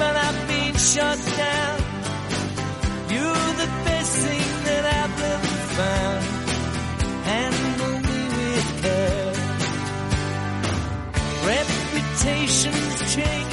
and I've been shut down. You're the best thing that I've ever found. Handle me with care. Reputation's changeable.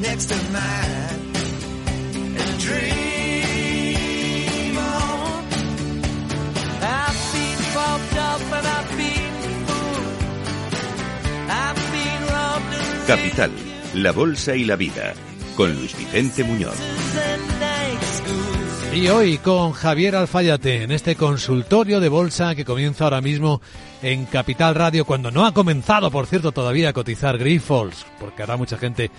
Next dream Capital, la bolsa y la vida, con Luis Vicente Muñoz. Y hoy con Javier Alfayate en este consultorio de bolsa que comienza ahora mismo en Capital Radio, cuando no ha comenzado, por cierto, todavía a cotizar Grifols, porque habrá mucha gente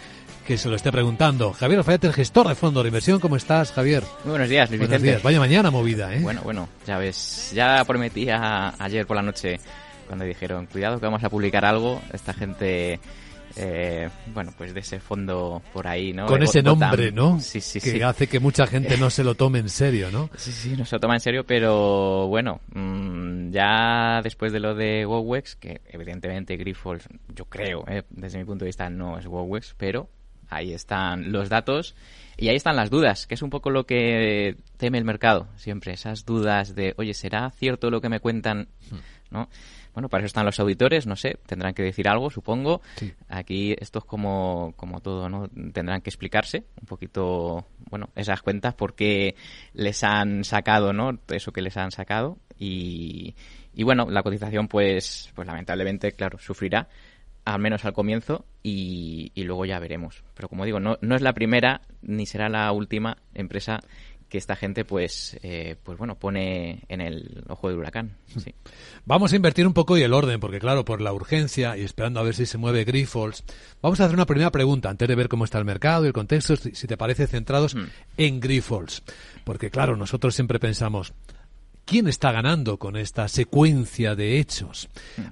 que se lo esté preguntando. Javier Alfayate, el gestor de fondo de inversión, ¿cómo estás, Javier? Muy buenos días, Luis Buenos Vicente. días. Vaya mañana movida, ¿eh? Bueno, bueno, ya ves, ya prometía ayer por la noche cuando dijeron, cuidado que vamos a publicar algo, esta gente, eh, bueno, pues de ese fondo por ahí, ¿no? Con ese nombre, ¿no? Sí, sí, que sí. hace que mucha gente no se lo tome en serio, ¿no? Sí, sí, no se lo toma en serio, pero bueno, mm, ya después de lo de WowWex, que evidentemente Grifols, yo creo, eh, desde mi punto de vista no es WowWex, pero ahí están los datos y ahí están las dudas, que es un poco lo que teme el mercado siempre, esas dudas de, oye, ¿será cierto lo que me cuentan? ¿No? Bueno, para eso están los auditores, no sé, tendrán que decir algo, supongo. Sí. Aquí esto es como, como todo, ¿no? Tendrán que explicarse un poquito, bueno, esas cuentas, por qué les han sacado, ¿no? Eso que les han sacado. Y, y bueno, la cotización, pues, pues lamentablemente, claro, sufrirá, al menos al comienzo, y, y luego ya veremos. Pero como digo, no, no es la primera ni será la última empresa que esta gente, pues, eh, pues bueno, pone en el ojo del huracán. Sí. Vamos a invertir un poco y el orden, porque claro, por la urgencia y esperando a ver si se mueve Grifols, vamos a hacer una primera pregunta antes de ver cómo está el mercado y el contexto, si te parece, centrados Mm. en Grifols. Porque claro, nosotros siempre pensamos, ¿quién está ganando con esta secuencia de hechos?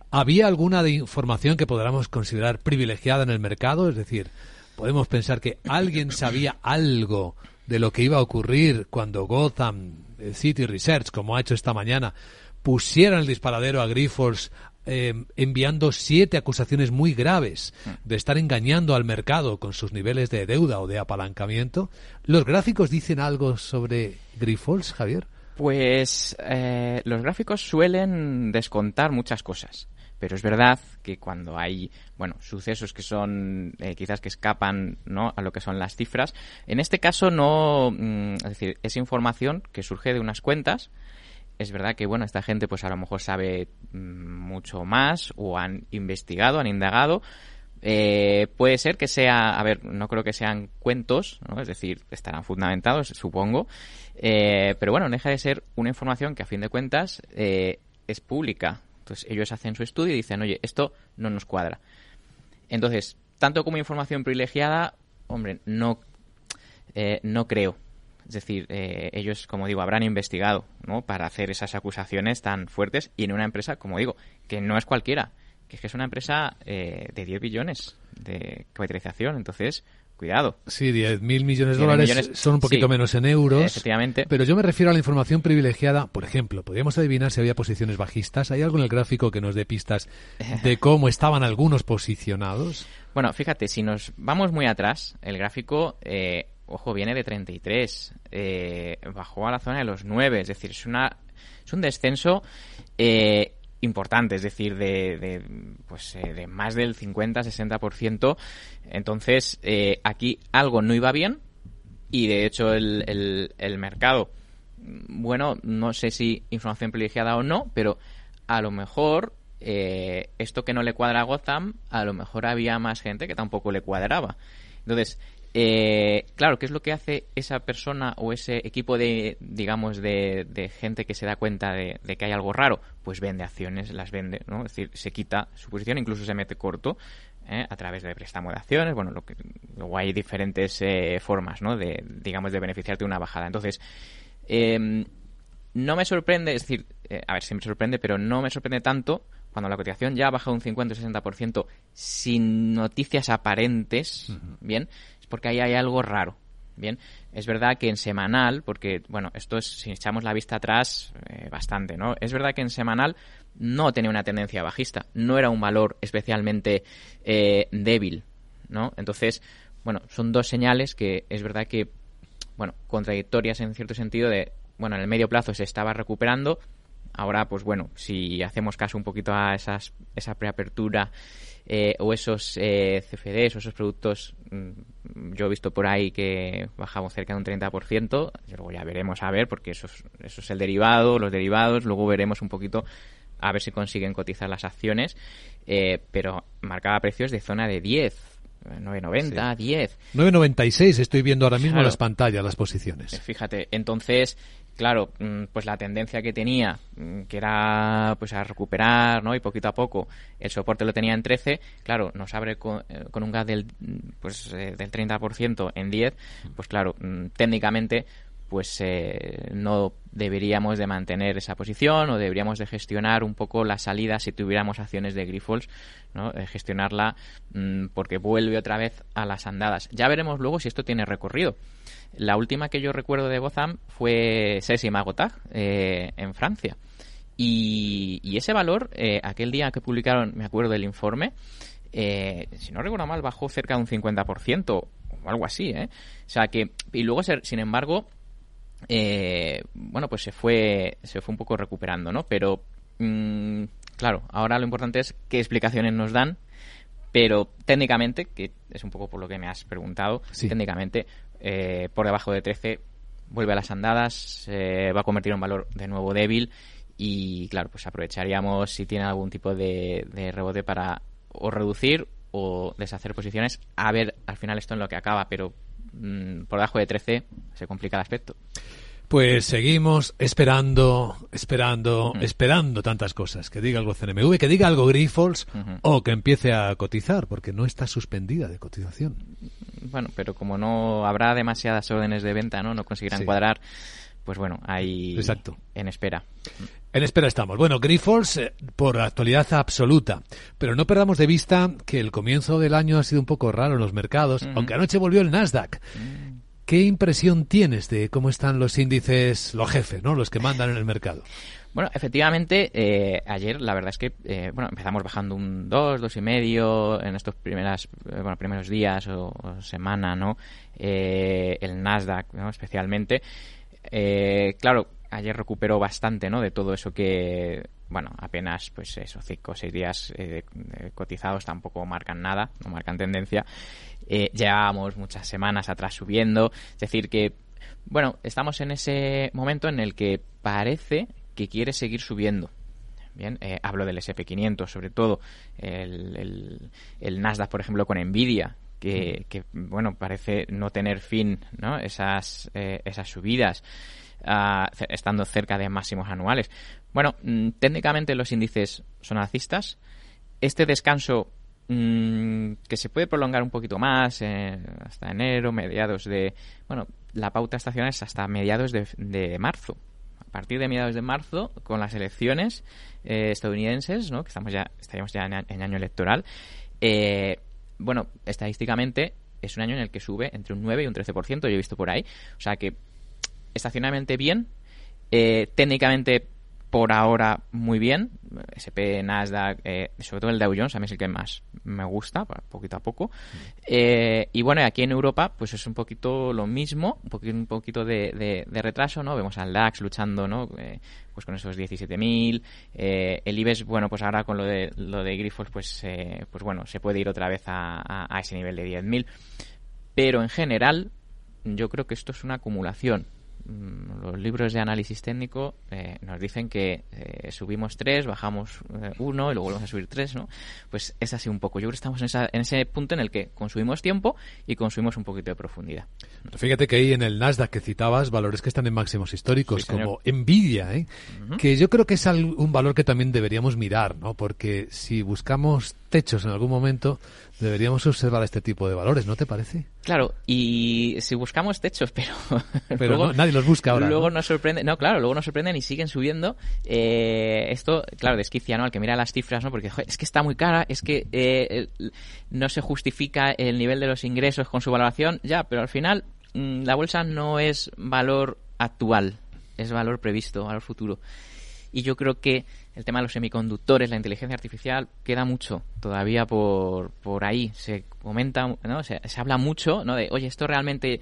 ¿Había alguna de información que podamos considerar privilegiada en el mercado? Es decir, podemos pensar que alguien sabía algo de lo que iba a ocurrir cuando Gotham eh, City Research, como ha hecho esta mañana, pusieran el disparadero a Grifols eh, enviando siete acusaciones muy graves de estar engañando al mercado con sus niveles de deuda o de apalancamiento. ¿Los gráficos dicen algo sobre Grifols, Javier? Pues eh, los gráficos suelen descontar muchas cosas, pero es verdad que cuando hay, bueno, sucesos que son eh, quizás que escapan, ¿no? A lo que son las cifras, en este caso no, mm, es decir, es información que surge de unas cuentas. Es verdad que, bueno, esta gente pues a lo mejor sabe mm, mucho más o han investigado, han indagado, eh, puede ser que sea, a ver, no creo que sean cuentos, ¿no? es decir, estarán fundamentados, supongo, eh, pero bueno, no deja de ser una información que a fin de cuentas eh, es pública. Entonces ellos hacen su estudio y dicen, oye, esto no nos cuadra. Entonces, tanto como información privilegiada, hombre, no, eh, no creo. Es decir, eh, ellos, como digo, habrán investigado ¿no? para hacer esas acusaciones tan fuertes y en una empresa, como digo, que no es cualquiera, que es que es una empresa eh, de 10 billones de capitalización. Entonces, cuidado. Sí, 10.000 millones de 10.000 dólares millones, son un poquito sí. menos en euros. Efectivamente. Pero yo me refiero a la información privilegiada. Por ejemplo, podríamos adivinar si había posiciones bajistas. ¿Hay algo en el gráfico que nos dé pistas de cómo estaban algunos posicionados? Bueno, fíjate, si nos vamos muy atrás, el gráfico, eh, ojo, viene de 33, eh, bajó a la zona de los 9, es decir, es, una, es un descenso eh, importante, es decir, de, de, pues, eh, de más del 50-60%. Entonces, eh, aquí algo no iba bien y de hecho el, el, mercado, bueno, no sé si información privilegiada o no, pero a lo mejor eh, esto que no le cuadra a Gotham, a lo mejor había más gente que tampoco le cuadraba. Entonces, Eh, claro, ¿qué es lo que hace esa persona o ese equipo de, digamos, de, de gente que se da cuenta de, de, que hay algo raro? Pues vende acciones, las vende, ¿no? Es decir, se quita su posición, incluso se mete corto ¿eh? a través de préstamo de acciones. Bueno, lo que, luego hay diferentes eh, formas, ¿no? De, digamos, de beneficiarte de una bajada. Entonces, eh, no me sorprende, es decir, eh, a ver si me sorprende, pero no me sorprende tanto cuando la cotización ya ha bajado un 50 o 60% sin noticias aparentes, uh -huh. ¿bien? Porque ahí hay algo raro, ¿bien? Es verdad que en semanal, porque, bueno, esto es, si echamos la vista atrás, eh, bastante, ¿no? Es verdad que en semanal no tenía una tendencia bajista, no era un valor especialmente eh, débil, ¿no? Entonces, bueno, son dos señales que es verdad que, bueno, contradictorias en cierto sentido de, bueno, en el medio plazo se estaba recuperando, ahora, pues bueno, si hacemos caso un poquito a esas, esa preapertura eh, o esos eh, CFDs o esos productos, mmm, yo he visto por ahí que bajamos cerca de un 30%, luego ya veremos a ver, porque eso es, eso es el derivado, los derivados, luego veremos un poquito a ver si consiguen cotizar las acciones, eh, pero marcaba precios de zona de 10, 9.90, sí. 10. 9.96 estoy viendo ahora mismo claro. las pantallas, las posiciones. Fíjate, entonces, claro, mm, pues la tendencia que tenía, mm, que era pues a recuperar, ¿no? Y poquito a poco, el soporte lo tenía en 13, claro, nos abre con, eh, con un gap del, pues, eh, del 30% en 10, pues claro, mm, técnicamente pues eh, no deberíamos de mantener esa posición o deberíamos de gestionar un poco la salida si tuviéramos acciones de Grifols, ¿no? Eh, gestionarla porque vuelve otra vez a las andadas. Ya veremos luego si esto tiene recorrido. La última que yo recuerdo de Bozam fue Cesi Magotag eh, en Francia. Y, y ese valor, eh, aquel día que publicaron, me acuerdo del informe, eh, si no recuerdo mal, bajó cerca de un 50% o algo así, ¿eh? O sea que, y luego, sin embargo, eh, bueno, pues se fue, se fue un poco recuperando, ¿no? Pero, mmm, claro, ahora lo importante es qué explicaciones nos dan, pero técnicamente, que es un poco por lo que me has preguntado, sí. técnicamente, eh, por debajo de 13 vuelve a las andadas, se va a convertir en un valor de nuevo débil y, claro, pues aprovecharíamos si tiene algún tipo de, de rebote para o reducir o deshacer posiciones, a ver al final esto en lo que acaba, pero mmm, por debajo de 13 se complica el aspecto. Pues seguimos esperando, esperando, uh -huh. esperando tantas cosas. Que diga algo CNMV, que diga algo Grifols uh -huh. o que empiece a cotizar, porque no está suspendida de cotización. Bueno, pero como no habrá demasiadas órdenes de venta, ¿no? No conseguirán sí. cuadrar, pues bueno, ahí Exacto. en espera. En espera estamos. Bueno, Grifols eh, por actualidad absoluta. Pero no perdamos de vista que el comienzo del año ha sido un poco raro en los mercados, uh -huh. aunque anoche volvió el Nasdaq. ¿Qué impresión tienes de cómo están los índices, los jefes, ¿no? los que mandan en el mercado? Bueno, efectivamente, eh, ayer la verdad es que eh, bueno empezamos bajando un 2, dos y medio en estos primeras, eh, bueno, primeros días o, semana, ¿no? Eh, el Nasdaq, ¿no? especialmente. claro, ayer recuperó bastante, ¿no? De todo eso que, bueno, apenas, pues eso, cinco o seis días cotizados tampoco marcan nada, no marcan tendencia llevábamos muchas semanas atrás subiendo. Es decir, que, bueno, estamos en ese momento en el que parece que quiere seguir subiendo. Bien, eh, hablo del SP500, sobre todo el, el, el, Nasdaq, por ejemplo, con Nvidia, que, que, bueno, parece no tener fin, ¿no? Esas, eh, esas subidas, uh, estando cerca de máximos anuales. Bueno, mmm, técnicamente los índices son alcistas. Este descanso mmm, que se puede prolongar un poquito más eh, hasta enero, mediados de... Bueno, la pauta estacional es hasta mediados de, de marzo. A partir de mediados de marzo, con las elecciones eh, estadounidenses, ¿no? que estamos ya, estaríamos ya en, en año electoral, eh, bueno, estadísticamente es un año en el que sube entre un 9 y un 13%, yo he visto por ahí. O sea que estacionalmente bien, eh, técnicamente por ahora muy bien. SP, Nasdaq, eh, sobre todo el Dow Jones, a mí es el que más me gusta, poquito a poco. Eh, y bueno, aquí en Europa, pues es un poquito lo mismo, un poquito, de, retraso, ¿no? Vemos al DAX luchando, ¿no? Eh, pues con esos 17.000. Eh, el IBEX, bueno, pues ahora con lo de, lo de Grifols, pues, eh, pues bueno, se puede ir otra vez a, a, ese nivel de 10.000. Pero en general, yo creo que esto es una acumulación los libros de análisis técnico eh, nos dicen que eh, subimos tres, bajamos eh, uno y luego volvemos a subir tres, ¿no? Pues es así un poco. Yo creo que estamos en, esa- en ese punto en el que consumimos tiempo y consumimos un poquito de profundidad. Pero fíjate que ahí en el Nasdaq que citabas, valores que están en máximos históricos, Sí, como Nvidia, ¿eh? que yo creo que es un valor que también deberíamos mirar, ¿no? Porque si buscamos techos en algún momento, deberíamos observar este tipo de valores, ¿no te parece? Claro, y si buscamos techos, pero, Pero no- nadie los busca ahora, Luego ¿no? nos sorprende, no, claro, luego nos sorprenden y siguen subiendo. Eh, esto, claro, desquicia, ¿no? Al que mira las cifras, ¿no? Porque joder, es que está muy cara, es que eh, no se justifica el nivel de los ingresos con su valoración, ya, pero al final mm, la bolsa no es valor actual, es valor previsto, valor futuro. Y yo creo que el tema de los semiconductores, la inteligencia artificial, queda mucho todavía por, por ahí. Se comenta, ¿no? Se, se habla mucho, ¿no? De, oye, esto realmente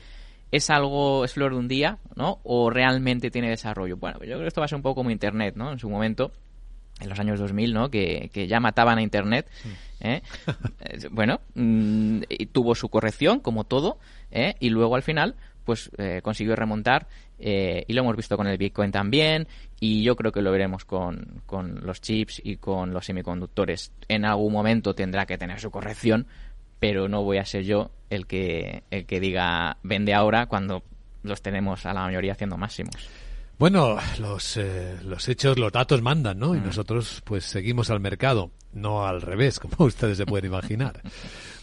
es algo, es flor de un día, ¿no? O realmente tiene desarrollo. Bueno, pues yo creo que esto va a ser un poco como Internet, ¿no? En su momento, en los años 2000, ¿no? Que, que ya mataban a Internet. ¿eh? Eh, bueno, mm, y tuvo su corrección, como todo, ¿eh? y luego al final, pues eh, consiguió remontar, eh, y lo hemos visto con el Bitcoin también, y yo creo que lo veremos con, con los chips y con los semiconductores. En algún momento tendrá que tener su corrección, pero no voy a ser yo el que, el que diga vende ahora cuando los tenemos a la mayoría haciendo máximos. Bueno, los, eh, los hechos, los datos mandan, ¿no? Y Mm. nosotros pues seguimos al mercado, no al revés, como ustedes se pueden imaginar.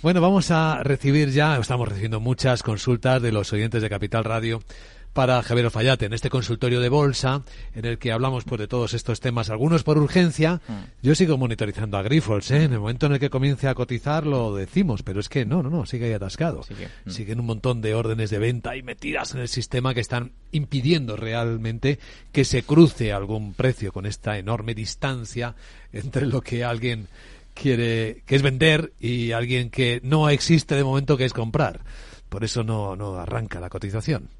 Bueno, vamos a recibir ya, estamos recibiendo muchas consultas de los oyentes de Capital Radio para Javier Fallate en este consultorio de bolsa en el que hablamos pues de todos estos temas, algunos por urgencia. Yo sigo monitorizando a Grifols, ¿eh? En el momento en el que comience a cotizar lo decimos, pero es que no, no, no, sigue ahí atascado. Sigue. Mm. Siguen un montón de órdenes de venta y metidas en el sistema que están impidiendo realmente que se cruce algún precio con esta enorme distancia entre lo que alguien quiere, que es vender y alguien que no existe de momento que es comprar. Por eso no, arranca la cotización.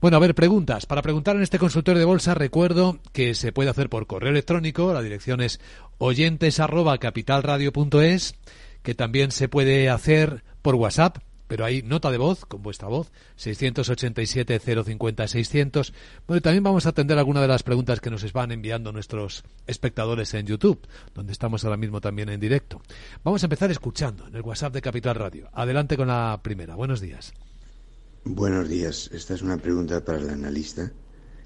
Bueno, a ver, preguntas. Para preguntar en este consultorio de bolsa, recuerdo que se puede hacer por correo electrónico. La dirección es oyentes arroba capitalradio.es, que también se puede hacer por WhatsApp, pero hay nota de voz con vuestra voz, 687-050-600. Bueno, y también vamos a atender alguna de las preguntas que nos van enviando nuestros espectadores en YouTube, donde estamos ahora mismo también en directo. Vamos a empezar escuchando en el WhatsApp de Capital Radio. Adelante con la primera. Buenos días. Buenos días. Esta es una pregunta para el analista.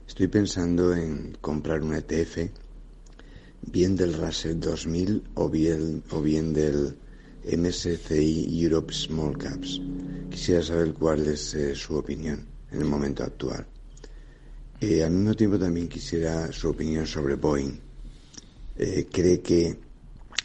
Estoy pensando en comprar un ETF, bien del Russell 2000 o bien, o bien del MSCI Europe Small Caps. Quisiera saber cuál es eh, su opinión en el momento actual. Eh, al mismo tiempo también quisiera su opinión sobre Boeing. Eh, ¿Cree que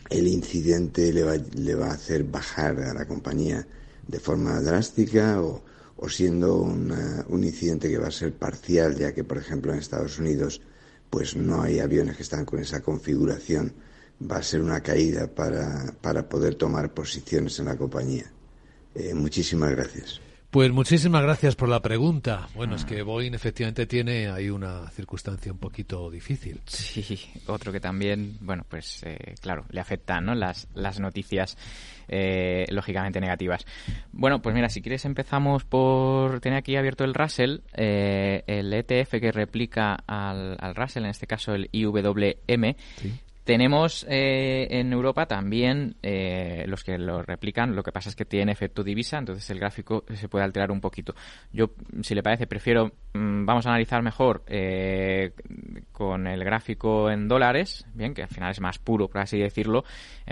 el incidente le va, le va a hacer bajar a la compañía de forma drástica o, o siendo un incidente que va a ser parcial, ya que, por ejemplo, en Estados Unidos pues no hay aviones que están con esa configuración, va a ser una caída para, para poder tomar posiciones en la compañía. Eh, muchísimas gracias. Pues muchísimas gracias por la pregunta. Bueno, es que Boeing efectivamente tiene ahí una circunstancia un poquito difícil. Sí, otro que también, bueno, pues eh, claro, le afectan ¿no? las, las noticias eh, lógicamente negativas. Bueno, pues mira, si quieres empezamos por tener aquí abierto el Russell, eh, el ETF que replica al, al Russell, en este caso el IWM. Tenemos eh, en Europa también eh, los que lo replican, lo que pasa es que tiene efecto divisa, entonces el gráfico se puede alterar un poquito. Yo, si le parece, prefiero, mm, vamos a analizar mejor eh, con el gráfico en dólares, bien, que al final es más puro, por así decirlo,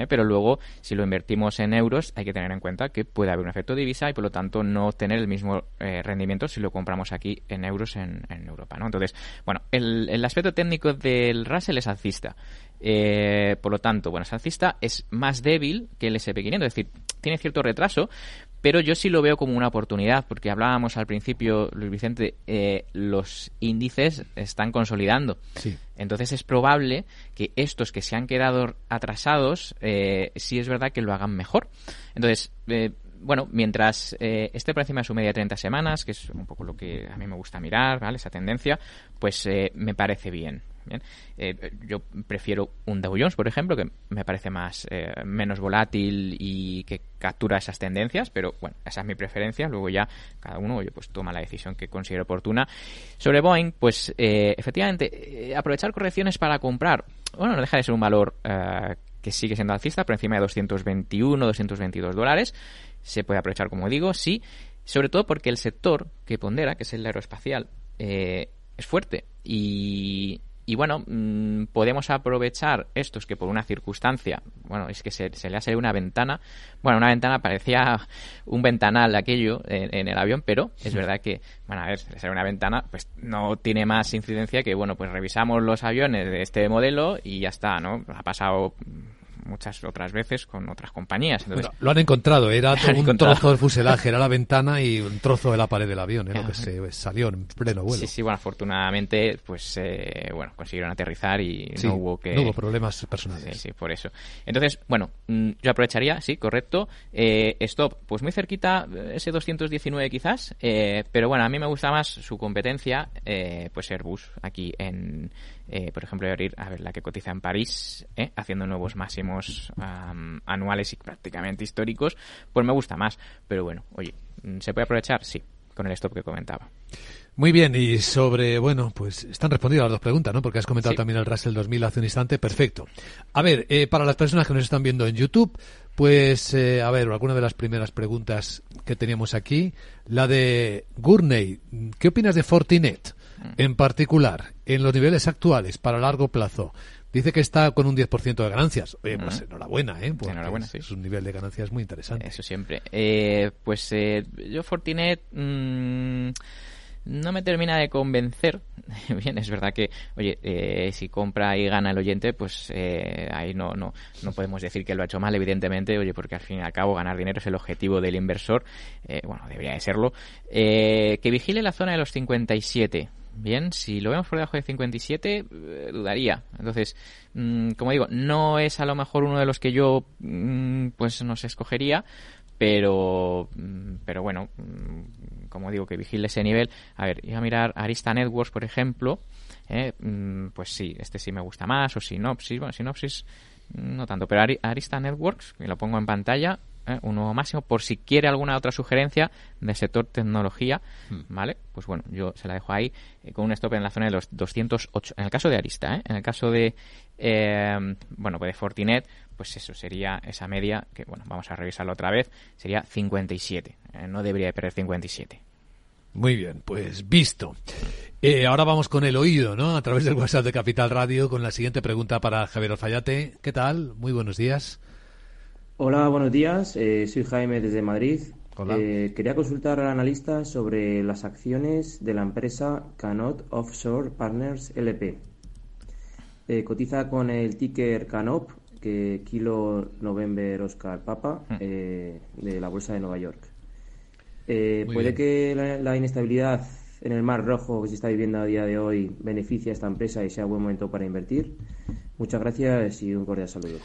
pero luego, si lo invertimos en euros, hay que tener en cuenta que puede haber un efecto divisa y por lo tanto no obtener el mismo rendimiento si lo compramos aquí en euros en, en Europa, ¿no? Entonces, bueno, el, el aspecto técnico del Russell es alcista. Eh, por lo tanto, bueno, alcista es más débil que el SP500, es decir, tiene cierto retraso, pero yo sí lo veo como una oportunidad, porque hablábamos al principio, Luis Vicente, eh, los índices están consolidando. Sí. Entonces es probable que estos que se han quedado atrasados, eh, sí es verdad que lo hagan mejor. Entonces, eh, bueno, mientras eh, esté por encima de su media de 30 semanas, que es un poco lo que a mí me gusta mirar, ¿vale? Esa tendencia, pues eh, me parece bien. Bien, eh, yo prefiero un Dow Jones, por ejemplo, que me parece más eh, menos volátil y que captura esas tendencias, pero bueno, esa es mi preferencia. Luego ya cada uno pues toma la decisión que considere oportuna. Sobre Boeing, pues eh, efectivamente, aprovechar correcciones para comprar, bueno, no deja de ser un valor que sigue siendo alcista, por encima de 221, 222 dólares. Se puede aprovechar, como digo, sí, sobre todo porque el sector que pondera, que es el aeroespacial, es fuerte y, y bueno, mm, podemos aprovechar estos que por una circunstancia, bueno, es que se, le ha salido una ventana, bueno, una ventana parecía un ventanal aquello en, el avión, pero es verdad que, bueno, a ver, se le sale una ventana, pues no tiene más incidencia que, bueno, pues revisamos los aviones de este modelo y ya está, ¿no? Ha pasado muchas otras veces con otras compañías. lo han encontrado, era un trozo del fuselaje, era la ventana y un trozo de la pared del avión, lo que se salió en pleno vuelo. Sí, sí, bueno, afortunadamente, pues, eh, bueno, consiguieron aterrizar y no hubo que... No hubo problemas personales. Sí, sí, por eso. Entonces, bueno, mm, yo aprovecharía, sí, correcto. Eh, stop, pues muy cerquita, ese 219 quizás, eh, pero bueno, a mí me gusta más su competencia, pues Airbus, aquí en eh, por ejemplo, abrir a ver la que cotiza en París, ¿eh? haciendo nuevos máximos anuales y prácticamente históricos, pues me gusta más. Pero bueno, oye, ¿se puede aprovechar? Sí, con el stop que comentaba. Muy bien, y sobre, bueno, pues están respondidas las dos preguntas, ¿no? Porque has comentado también el Russell 2000 hace un instante, perfecto. A ver, eh, para las personas que nos están viendo en YouTube, pues, a ver, alguna de las primeras preguntas que teníamos aquí, la de Gurney, ¿qué opinas de Fortinet? En particular, en los niveles actuales para largo plazo, dice que está con un 10% de ganancias. Oye, pues enhorabuena, ¿eh? enhorabuena, es, sí. es un nivel de ganancias muy interesante. Eso siempre. Eh, pues eh, yo Fortinet... Mmm, no me termina de convencer. Bien, es verdad que, oye, eh, si compra y gana el oyente, pues eh, ahí no, no, no podemos decir que lo ha hecho mal, evidentemente, oye, porque al fin y al cabo ganar dinero es el objetivo del inversor. Eh, bueno, debería de serlo. que vigile la zona de los 57. Bien, si lo vemos por debajo de 57, dudaría. Entonces, mm, como digo, no es a lo mejor uno de los que yo mm, pues nos escogería, pero mm, pero bueno como digo, que vigile ese nivel. A ver, iba a mirar Arista Networks, por ejemplo. Eh, mm, pues sí, este sí me gusta más. O Synopsis, bueno, Synopsis no tanto. Pero Arista Networks, que lo pongo en pantalla, eh, un nuevo máximo, por si quiere alguna otra sugerencia de sector tecnología, hmm. ¿vale? Pues bueno, yo se la dejo ahí eh, con un stop en la zona de los 208. En el caso de Arista, ¿eh? En el caso de, bueno, pues de Fortinet, pues eso sería esa media, que bueno, vamos a revisarlo otra vez, sería 57. no debería de perder 57. Muy bien, pues visto. Eh, ahora vamos con el oído, ¿no? A través del WhatsApp de Capital Radio con la siguiente pregunta para Javier Alfayate. ¿Qué tal? Muy buenos días. Hola, buenos días. Eh, soy Jaime desde Madrid. Eh, quería consultar al analista sobre las acciones de la empresa Canot Offshore Partners LP. cotiza con el ticker Canop, que Kilo November Oscar Papa, hmm. de la Bolsa de Nueva York. Eh, ¿Puede que la, inestabilidad en el Mar Rojo que se está viviendo a día de hoy beneficie a esta empresa y sea buen momento para invertir? Muchas gracias y un cordial saludo.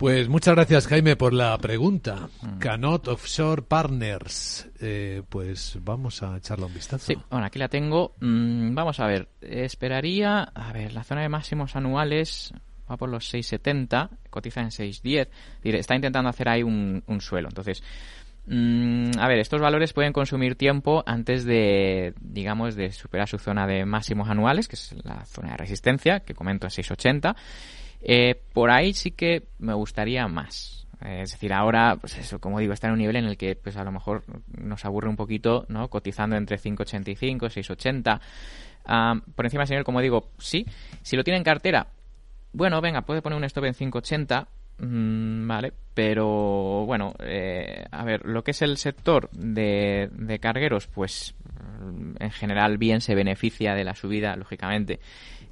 Pues muchas gracias Jaime por la pregunta. Mm. Canot Offshore Partners. Eh, pues vamos a echarle un vistazo. Sí, bueno, aquí la tengo. Mm, vamos a ver. Esperaría, a ver, la zona de máximos anuales va por los 6,70, cotiza en 6,10. Está intentando hacer ahí un, un suelo. Entonces, Mm, a ver, estos valores pueden consumir tiempo antes de, digamos, de superar su zona de máximos anuales, que es la zona de resistencia, que comento en 680. Eh, por ahí sí que me gustaría más. Eh, es decir, ahora, pues eso, como digo, está en un nivel en el que, pues a lo mejor nos aburre un poquito, ¿no? Cotizando entre 585 y 680. por encima nivel, como digo, sí. Si lo tiene en cartera, bueno, venga, puede poner un stop en 580 Mm, vale, pero bueno, eh, a ver, lo que es el sector de, de cargueros, pues mm, en general bien se beneficia de la subida, lógicamente,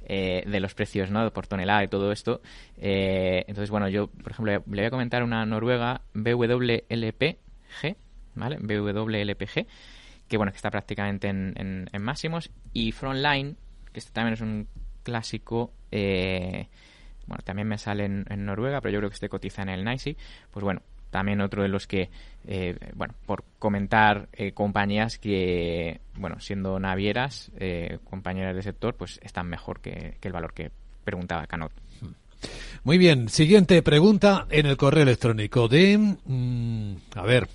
eh, de los precios ¿no? por tonelada y todo esto. Eh, entonces, bueno, yo, por ejemplo, le voy a comentar una noruega BWLPG, ¿vale? BWLPG, que bueno, que está prácticamente en, en, máximos, y Frontline, que este también es un clásico. Eh, bueno, también me sale en, Noruega, pero yo creo que este cotiza en el NICE, pues bueno, también otro de los que, eh, bueno, por comentar eh, compañías que, bueno, siendo navieras, eh, compañeras del sector, pues están mejor que, el valor que, preguntaba Canot. Muy bien, siguiente pregunta en el correo electrónico de, mm, a ver,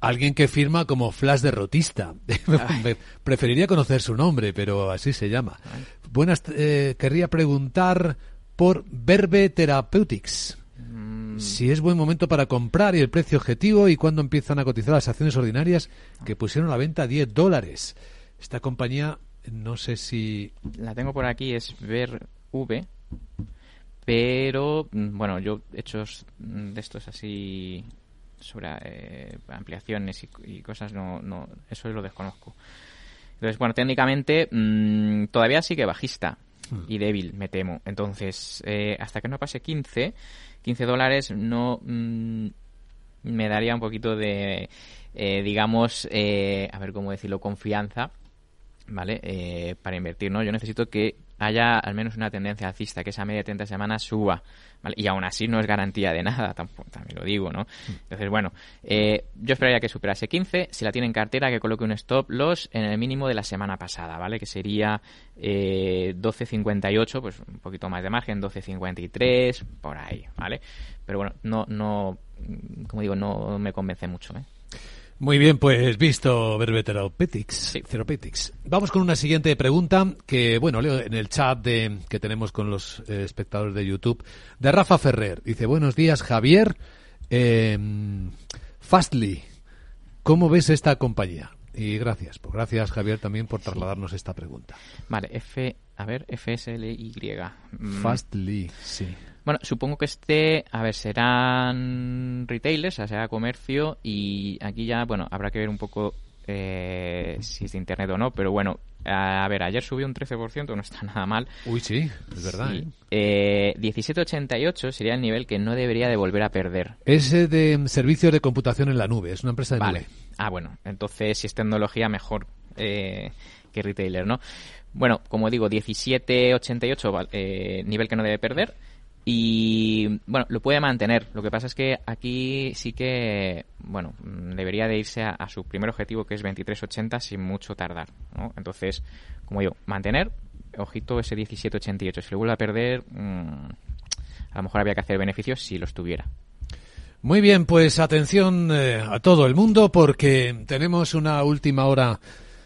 alguien que firma como Flash derrotista. Preferiría conocer su nombre, pero así se llama. Buenas, querría preguntar por Verbe Therapeutics. Mm, Si es buen momento para comprar y el precio objetivo y cuándo empiezan a cotizar las acciones ordinarias que pusieron a la venta 10 dólares. Esta compañía, no sé si... La tengo por aquí, es ver V, pero mm, bueno, yo hechos mm, de estos así sobre eh, ampliaciones y, y cosas, no, no, eso lo desconozco. Entonces, bueno, técnicamente mm, todavía sigue bajista y débil, me temo. Entonces, eh, hasta que no pase 15, 15 dólares, no mm, me daría un poquito de, eh, digamos, eh, a ver cómo decirlo, confianza, ¿vale? Eh, para invertir, ¿no? Yo necesito que haya al menos una tendencia alcista, que esa media de 30 semanas suba, ¿vale? Y aún así no es garantía de nada, tampoco, también lo digo, ¿no? Entonces, bueno, eh, yo esperaría que superase 15, si la tiene en cartera, que coloque un stop loss en el mínimo de la semana pasada, ¿vale? Que sería eh, 12.58, pues un poquito más de margen, 12.53, por ahí, ¿vale? Pero bueno, no, no, como digo, no me convence mucho, ¿eh? Muy bien, pues visto Verbe Therapeutics. Therapeutics. Vamos con una siguiente pregunta que, bueno, leo en el chat de, que tenemos con los eh, espectadores de YouTube, de Rafa Ferrer. Dice, buenos días, Javier. Eh, Fastly, ¿cómo ves esta compañía? Y gracias, pues gracias Javier también por trasladarnos esta pregunta. Vale, F, a ver, FSLY. Mm, Fastly, sí. Bueno, supongo que este, a ver, serán retailers, o sea, será comercio y aquí ya, bueno, habrá que ver un poco eh, si es de internet o no, pero bueno, a ver, ayer subió un 13%, no está nada mal. Uy, sí, es verdad. Sí. ¿eh? Eh, 17.88 sería el nivel que no debería de volver a perder. Es de servicios de computación en la nube, es una empresa de Vale. nube. Ah, bueno, entonces si es tecnología, mejor eh, que retailer, ¿no? Bueno, como digo, 17.88, val- eh, nivel que no debe perder. Y bueno, lo puede mantener. Lo que pasa es que aquí sí que, bueno, mm, debería de irse a, a su primer objetivo que es 23.80 sin mucho tardar, ¿no? Entonces, como digo, mantener, ojito ese 17.88. Si lo vuelve a perder, mm, a lo mejor había que hacer beneficios si los tuviera. Muy bien, pues atención eh, a todo el mundo porque tenemos una última hora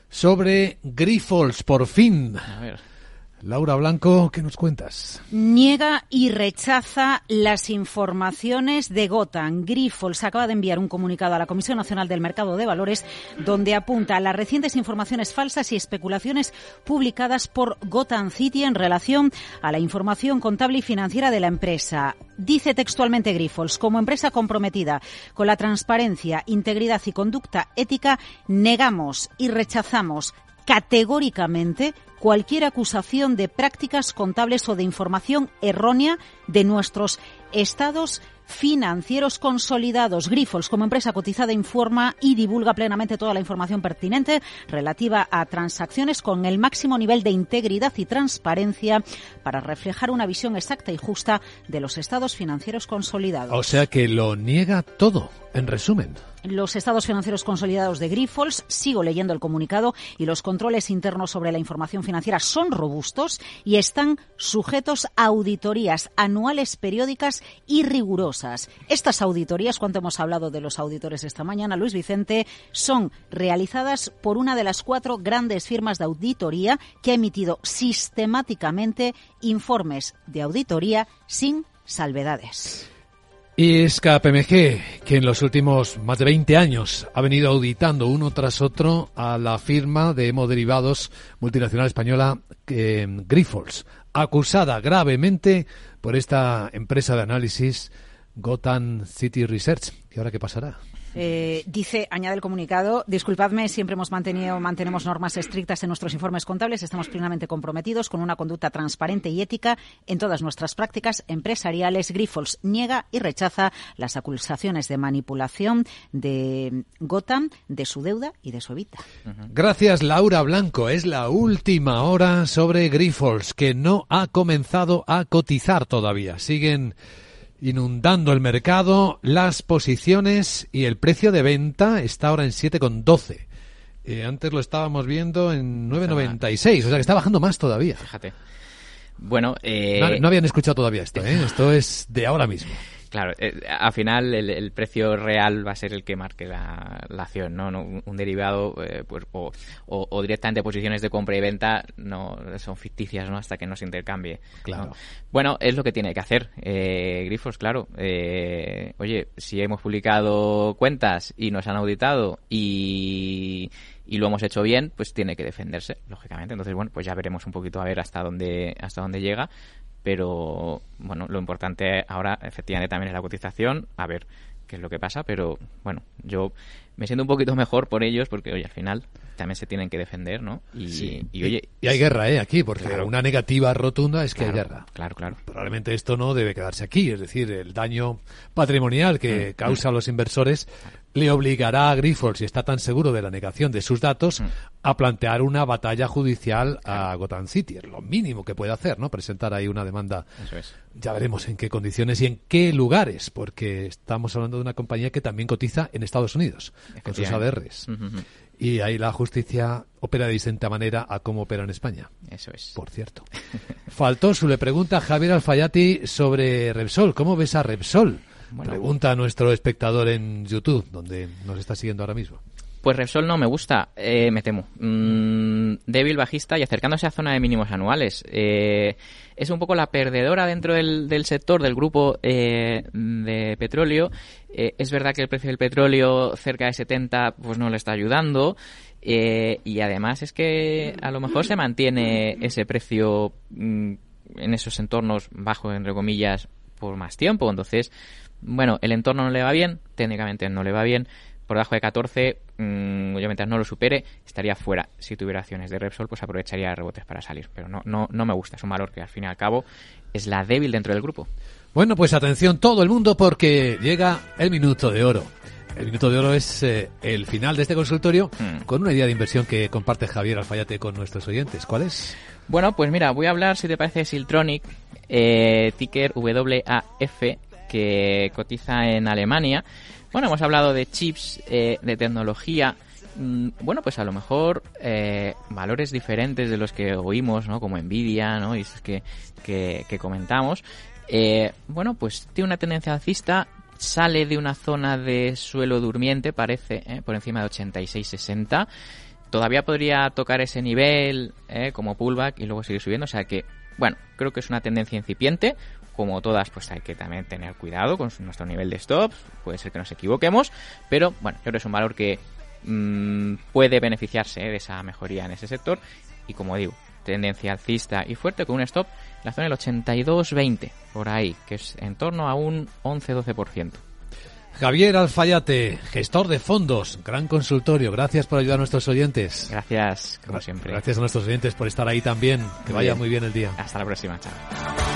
sobre Grifols, por fin. A ver. Laura Blanco, ¿qué nos cuentas? Niega y rechaza las informaciones de Gotham. Grifols acaba de enviar un comunicado a la Comisión Nacional del Mercado de Valores donde apunta a las recientes informaciones falsas y especulaciones publicadas por Gotham City en relación a la información contable y financiera de la empresa. Dice textualmente Grifols, como empresa comprometida con la transparencia, integridad y conducta ética, negamos y rechazamos categóricamente cualquier acusación de prácticas contables o de información errónea de nuestros estados financieros consolidados. Grifols, como empresa cotizada, informa y divulga plenamente toda la información pertinente relativa a transacciones con el máximo nivel de integridad y transparencia para reflejar una visión exacta y justa de los estados financieros consolidados. O sea que lo niega todo, en resumen. Los estados financieros consolidados de Grifols, sigo leyendo el comunicado, y los controles internos sobre la información financiera son robustos y están sujetos a auditorías anuales periódicas y rigurosas. Estas auditorías, cuando hemos hablado de los auditores esta mañana, Luis Vicente, son realizadas por una de las cuatro grandes firmas de auditoría que ha emitido sistemáticamente informes de auditoría sin salvedades. Y es KPMG, que en los últimos más de 20 años ha venido auditando uno tras otro a la firma de hemoderivados multinacional española eh, acusada gravemente por esta empresa de análisis Gotham City Research. ¿Y ahora qué pasará? Eh, dice, añade el comunicado, disculpadme, siempre hemos mantenido, mantenemos normas estrictas en nuestros informes contables, estamos plenamente comprometidos con una conducta transparente y ética en todas nuestras prácticas empresariales. Grifols niega y rechaza las acusaciones de manipulación de Gotham, de su deuda y de su evita. Gracias Laura Blanco. Es la última hora sobre Grifols, que no ha comenzado a cotizar todavía. Siguen inundando el mercado, las posiciones y el precio de venta está ahora en 7,12. Eh, antes lo estábamos viendo en 9,96, o sea que está bajando más todavía. Fíjate. Bueno, eh... no, no, habían escuchado todavía esto, ¿eh? Esto es de ahora mismo. Claro, eh, al final el, el, precio real va a ser el que marque la, la acción, ¿no? Un, un derivado, eh, pues, o, o, o, directamente posiciones de compra y venta no son ficticias, ¿no? Hasta que no se intercambie. Claro. ¿no? Bueno, es lo que tiene que hacer eh, Grifos, claro. Eh, oye, si hemos publicado cuentas y nos han auditado y y lo hemos hecho bien, pues tiene que defenderse, lógicamente. Entonces, bueno, pues ya veremos un poquito a ver hasta dónde hasta dónde llega, pero bueno, lo importante ahora efectivamente también es la cotización, a ver qué es lo que pasa, pero bueno, yo me siento un poquito mejor por ellos porque, oye, al final también se tienen que defender, ¿no? Y, sí. y oye... Y hay guerra, ¿eh? Aquí, porque Claro. una negativa rotunda es que Claro, hay guerra. Claro, claro. Probablemente esto no debe quedarse aquí, es decir, el daño patrimonial que Mm, causa a los inversores le obligará a Grifols, si está tan seguro de la negación de sus datos, Mm. a plantear una batalla judicial a Gotham City. Es lo mínimo que puede hacer, ¿no? Presentar ahí una demanda. Eso es. Ya veremos en qué condiciones y en qué lugares, porque estamos hablando de una compañía que también cotiza en Estados Unidos, con sus. ADRs. Y ahí la justicia opera de distinta manera a cómo opera en España, Eso es. por cierto. Faltosu le pregunta a Javier Alfayati sobre Repsol. ¿Cómo ves a Repsol? Bueno. Pregunta a nuestro espectador en YouTube, donde nos está siguiendo ahora mismo. Pues Repsol no me gusta, eh, me temo. Mm, débil, bajista y acercándose a zona de mínimos anuales. Eh, es un poco la perdedora dentro del, del sector, del grupo eh, de petróleo. Eh, es verdad que el precio del petróleo cerca de 70 pues no le está ayudando. Eh, y además es que a lo mejor se mantiene ese precio mm, en esos entornos bajo, entre comillas, por más tiempo. Entonces, bueno, el entorno no le va bien, técnicamente no le va bien. Por debajo de 14, mmm, yo mientras no lo supere, estaría fuera. Si tuviera acciones de Repsol, pues aprovecharía rebotes para salir. Pero no, no, no me gusta, es un valor que al fin y al cabo es la débil dentro del grupo. Bueno, pues atención todo el mundo porque llega el minuto de oro. El minuto de oro es eh, el final de este consultorio Mm. con una idea de inversión que comparte Javier Alfayate con nuestros oyentes. ¿Cuál es? Bueno, pues mira, voy a hablar, si te parece, de Siltronic, eh, ticker WAF, que cotiza en Alemania. Bueno, hemos hablado de chips, eh, de tecnología. Mm, Bueno, pues a lo mejor eh, valores diferentes de los que oímos, ¿no? Como Nvidia, ¿no? Y esos que, que, comentamos. Eh, bueno, pues tiene una tendencia alcista, sale de una zona de suelo durmiente, parece, por encima de 86-60 todavía podría tocar ese nivel como pullback y luego seguir subiendo. O sea que, bueno, creo que es una tendencia incipiente. Como todas, pues hay que también tener cuidado con nuestro nivel de stops. Puede ser que nos equivoquemos. Pero bueno, yo creo que es un valor que mm, puede beneficiarse eh, de esa mejoría en ese sector. Y como digo, tendencia alcista y fuerte con un stop en la zona del 82-20, por ahí, que es en torno a un 11-12%. Javier Alfayate, gestor de fondos, gran consultorio. Gracias por ayudar a nuestros oyentes. Gracias, como siempre. Gracias a nuestros oyentes por estar ahí también. Que Muy vaya bien. muy bien el día. Hasta la próxima, chao.